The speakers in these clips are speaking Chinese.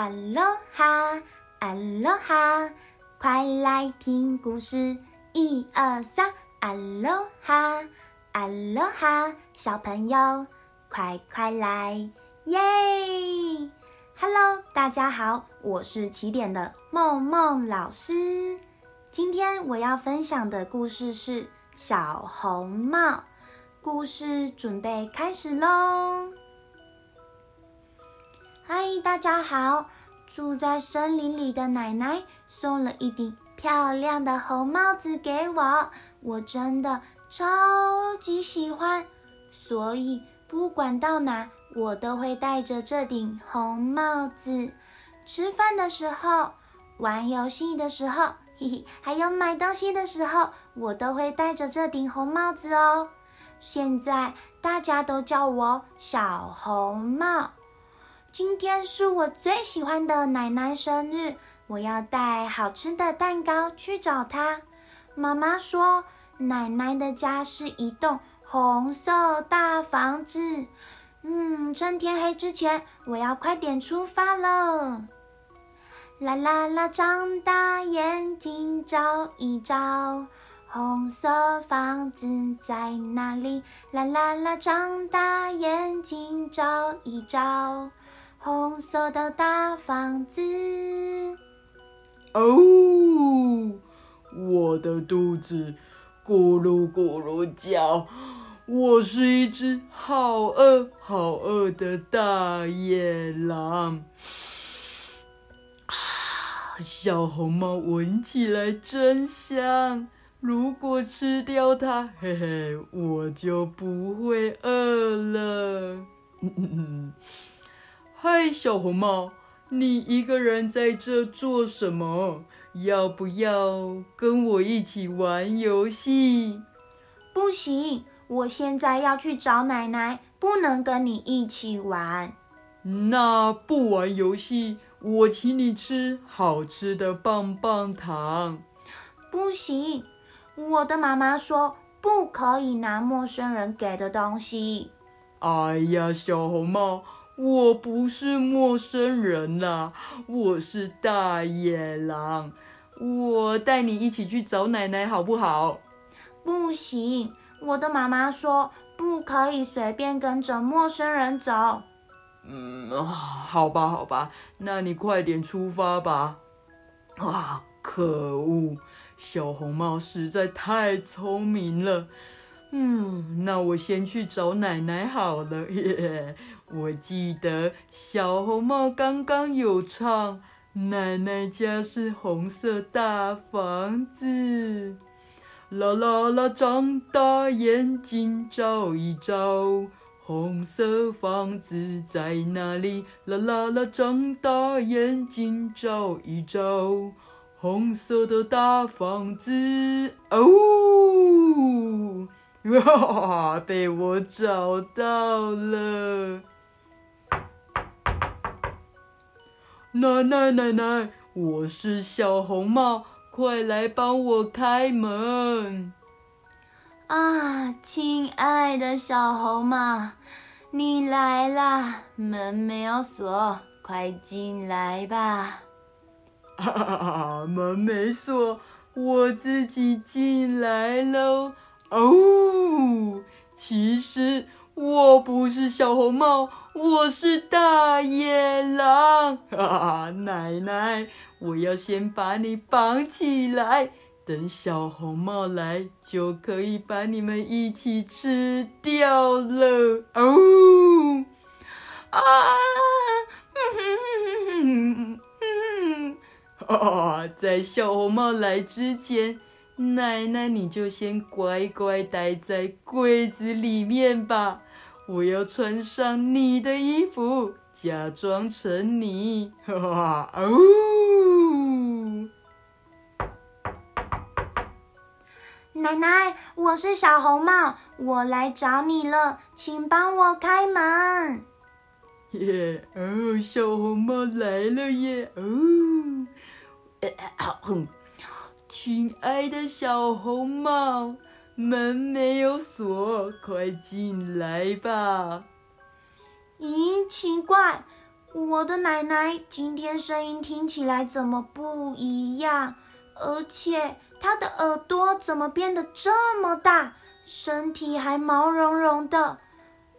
阿罗哈，阿罗哈，快来听故事，一二三，阿罗哈，阿罗哈，小朋友快快来，耶！Hello，大家好，我是起点的梦梦老师。今天我要分享的故事是小红帽。故事准备开始喽！嗨，大家好！住在森林里的奶奶送了一顶漂亮的红帽子给我，我真的超级喜欢，所以不管到哪，我都会戴着这顶红帽子。吃饭的时候，玩游戏的时候，嘿嘿，还有买东西的时候，我都会戴着这顶红帽子哦。现在大家都叫我小红帽。今天是我最喜欢的奶奶生日，我要带好吃的蛋糕去找她。妈妈说，奶奶的家是一栋红色大房子。嗯，趁天黑之前，我要快点出发了。啦啦啦，张大眼睛找一找。红色房子在哪里？啦啦啦，张大眼睛找一找，红色的大房子。哦，我的肚子咕噜咕噜叫，我是一只好饿好饿的大野狼。小红帽闻起来真香。如果吃掉它，嘿嘿，我就不会饿了。嗨，小红帽，你一个人在这做什么？要不要跟我一起玩游戏？不行，我现在要去找奶奶，不能跟你一起玩。那不玩游戏，我请你吃好吃的棒棒糖。不行。我的妈妈说不可以拿陌生人给的东西。哎呀，小红帽，我不是陌生人啦，我是大野狼。我带你一起去找奶奶好不好？不行，我的妈妈说不可以随便跟着陌生人走。嗯，好吧，好吧，那你快点出发吧。啊，可恶！小红帽实在太聪明了，嗯，那我先去找奶奶好了。耶，我记得小红帽刚刚有唱，奶奶家是红色大房子。啦啦啦，张大眼睛照一照，红色房子在哪里？啦啦啦，张大眼睛照一照。红色的大房子哦，哇，被我找到了！奶奶奶奶，我是小红帽，快来帮我开门！啊，亲爱的小红帽，你来啦，门没有锁，快进来吧。哈哈，门没锁，我自己进来喽。哦，其实我不是小红帽，我是大野狼。哈 哈，奶奶，我要先把你绑起来，等小红帽来就可以把你们一起吃掉了。哦，啊！哦，在小红帽来之前，奶奶你就先乖乖待在柜子里面吧。我要穿上你的衣服，假装成你。哈哦！奶奶，我是小红帽，我来找你了，请帮我开门。耶哦，小红帽来了耶哦！亲爱的小红帽，门没有锁，快进来吧。咦，奇怪，我的奶奶今天声音听起来怎么不一样？而且她的耳朵怎么变得这么大，身体还毛茸茸的？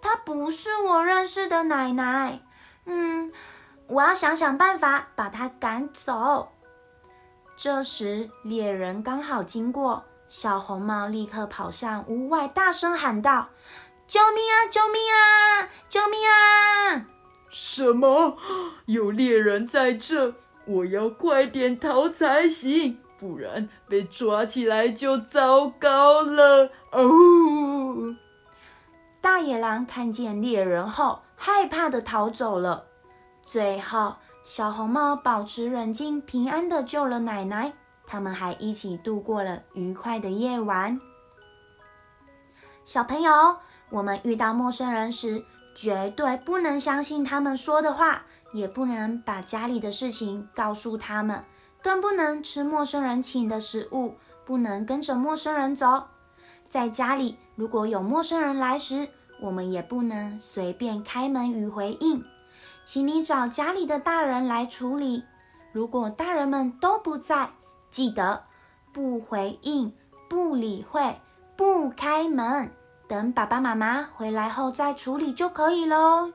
她不是我认识的奶奶。嗯，我要想想办法把她赶走。这时，猎人刚好经过，小红帽立刻跑向屋外，大声喊道：“救命啊！救命啊！救命啊！”什么？有猎人在这，我要快点逃才行，不然被抓起来就糟糕了。哦！大野狼看见猎人后，害怕的逃走了。最后。小红帽保持冷静，平安的救了奶奶。他们还一起度过了愉快的夜晚。小朋友，我们遇到陌生人时，绝对不能相信他们说的话，也不能把家里的事情告诉他们，更不能吃陌生人请的食物，不能跟着陌生人走。在家里，如果有陌生人来时，我们也不能随便开门与回应。请你找家里的大人来处理。如果大人们都不在，记得不回应、不理会、不开门，等爸爸妈妈回来后再处理就可以喽。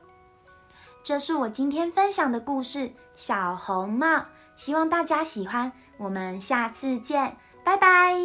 这是我今天分享的故事《小红帽》，希望大家喜欢。我们下次见，拜拜。